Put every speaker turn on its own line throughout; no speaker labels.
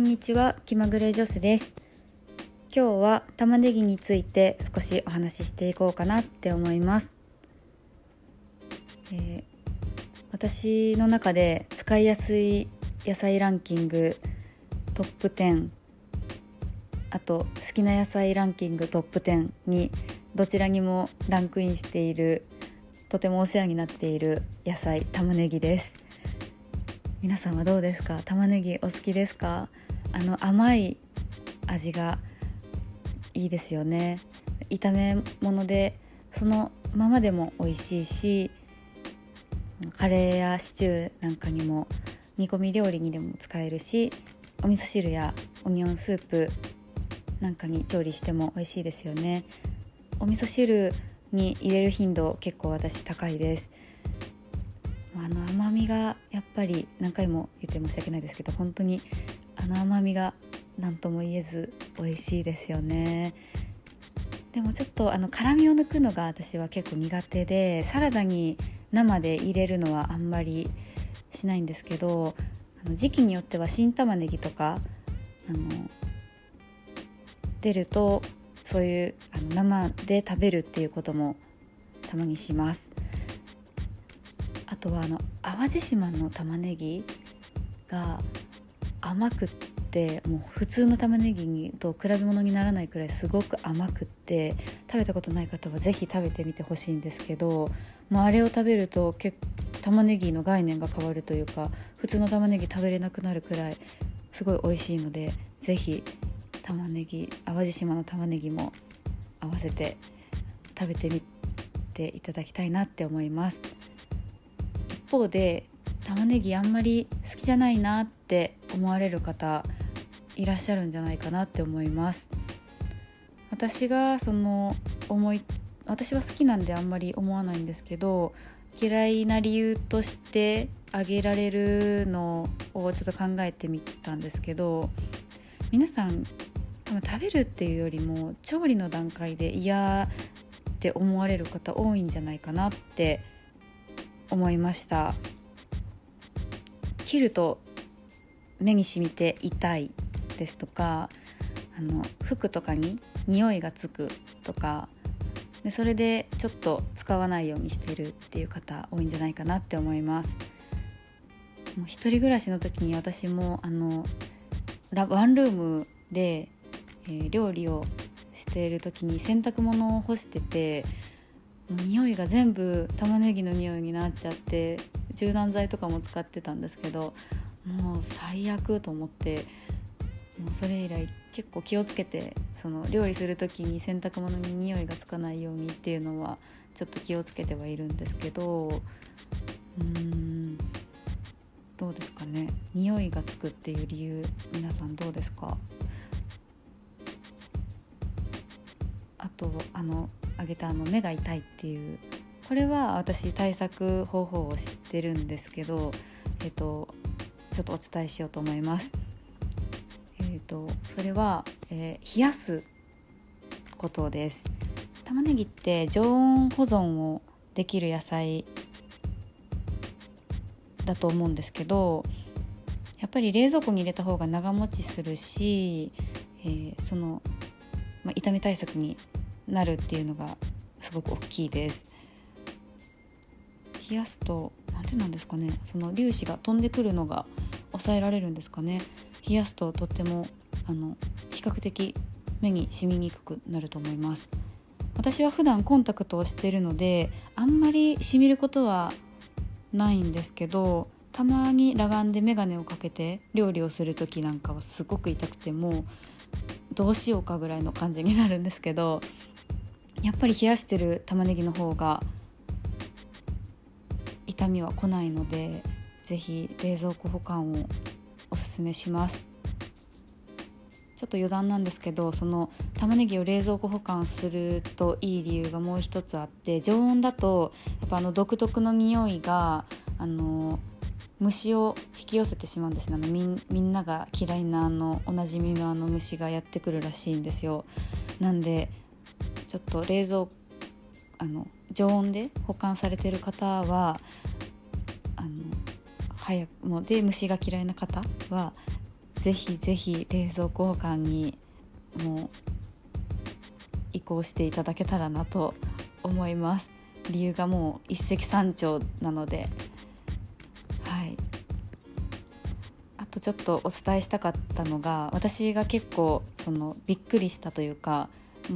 んにちは。気まぐれジョスです。今日は玉ねぎについて少しお話ししていこうかなって思います、えー、私の中で使いやすい野菜ランキングトップ10あと好きな野菜ランキングトップ10にどちらにもランクインしているとてもお世話になっている野菜玉ねぎです。皆さんはどうですか？玉ねぎお好きですか？あの甘い味がいいですよね。炒め物でそのままでも美味しいしカレーやシチューなんかにも煮込み料理にでも使えるしお味噌汁やオニオンスープなんかに調理しても美味しいですよね。お味噌汁に入れる頻度結構私高いです。あの甘みがやっぱり何回も言って申し訳ないですけど本当にあの甘みが何とも言えず美味しいですよね。でもちょっとあの辛みを抜くのが私は結構苦手でサラダに生で入れるのはあんまりしないんですけどあの時期によっては新玉ねぎとかあの出るとそういうあの生で食べるっていうこともたまにします。あとはあの淡路島の玉ねぎが甘くってもう普通の玉ねぎと比べ物にならないくらいすごく甘くって食べたことない方は是非食べてみてほしいんですけどもうあれを食べると結玉ねぎの概念が変わるというか普通の玉ねぎ食べれなくなるくらいすごい美味しいので是非玉ねぎ淡路島の玉ねぎも合わせて食べてみていただきたいなって思います。一方で玉ねぎあんまり好きじゃないなって思われる方いらっしゃるんじゃないかなって思います。私がその思い私は好きなんであんまり思わないんですけど嫌いな理由として挙げられるのをちょっと考えてみたんですけど皆さん多分食べるっていうよりも調理の段階で嫌って思われる方多いんじゃないかなって思いました。切ると目に染みて痛いですとかあの服とかに匂いがつくとかでそれでちょっと使わないようにしてるっていう方多いんじゃないかなって思います。もう一人暮らしの時に私もあのワンルームでえー、料理をしている時に洗濯物を干しててもう匂いが全部玉ねぎの匂いになっちゃって柔軟剤とかも使ってたんですけどもう最悪と思ってもうそれ以来結構気をつけてその料理する時に洗濯物に匂いがつかないようにっていうのはちょっと気をつけてはいるんですけどうーんどうですかね。匂いがつくっていう理由皆さんどうですか？あとあの挙げたあの目が痛いっていうこれは私対策方法を知ってるんですけど、えっと、ちょっとお伝えしようと思います。えっと、それは、えー、冷やすことです。玉ねぎって常温保存をできる野菜だと思うんですけどやっぱり冷蔵庫に入れた方が長持ちするし、えー、その、まあ、痛み対策になるっていうのがすごく大きいです冷やすと何てなんですかね。その粒子が飛んでくるのが抑えられるんですかね。冷やすととってもあの比較的目に染みにくくなると思います。私は普段コンタクトをしているのであんまりしみることはないんですけどたまに裸眼で眼鏡をかけて料理をする時なんかはすごく痛くてもどうしようかぐらいの感じになるんですけどやっぱり冷やしてる玉ねぎの方が痛みは来ないので是非冷蔵庫保管をおすすめします。ちょっと余談なんですけどその玉ねぎを冷蔵庫保管するといい理由がもう一つあって常温だとやっぱあの独特の匂いがあの虫を引き寄せてしまうんですね。みんなが嫌いなあのおなじみのあの虫がやってくるらしいんですよ。なんでちょっと冷蔵あの常温で保管されてる方はあの早くもで虫が嫌いな方はぜひぜひ冷蔵庫保管にも移行していただけたらなと思います。理由がもう一石三鳥なので。はい。あとちょっとお伝えしたかったのが私が結構そのびっくりしたというか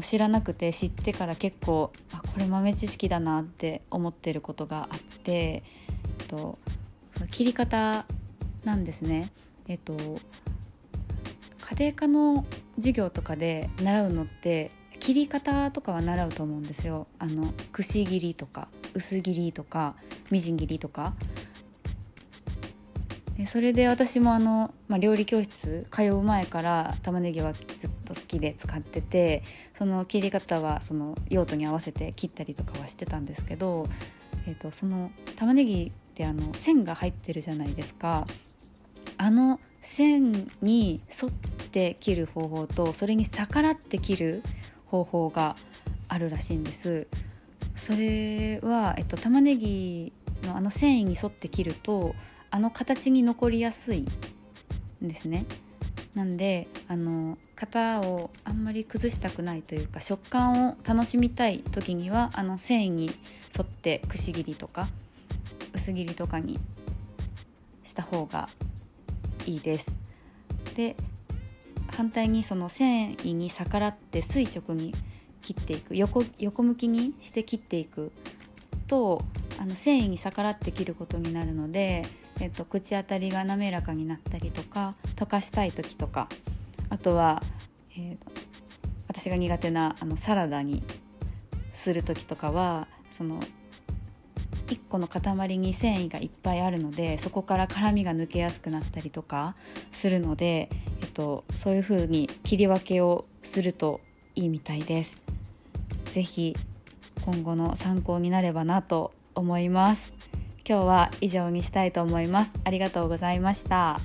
知らなくて知ってから結構あこれ豆知識だなって思ってることがあってと切り方なんですね。えっと家庭科の授業とかで習うのって切り方とかは習うと思うんですよ。あのくし切りとか薄切りとかみじん切りとか。でそれで私もあの、まあ、料理教室通う前から玉ねぎはずっと好きで使っててその切り方はその用途に合わせて切ったりとかはしてたんですけど、えー、とその玉ねぎってあの線が入ってるじゃないですか。あの線に沿って切る方法とそれに逆らって切る方法があるらしいんです。それは、えっと、玉ねぎのあの繊維に沿って切るとあの形に残りやすいんですね。なんであの型をあんまり崩したくないというか食感を楽しみたい時にはあの繊維に沿ってくし切りとか薄切りとかにした方がいいです。で反対にその繊維に逆らって垂直に切っていく横横向きにして切っていくとあの繊維に逆らって切ることになるので、えっと、口当たりが滑らかになったりとか溶かしたい時とかあとは、えー、私が苦手なあのサラダにする時とかはその1個の塊に繊維がいっぱいあるのでそこから辛みが抜けやすくなったりとかするので、えっと、そういう風に切り分けをするといいみたいです。是非今後の参考になればなと思います。今日は以上にしたいと思います。ありがとうございました。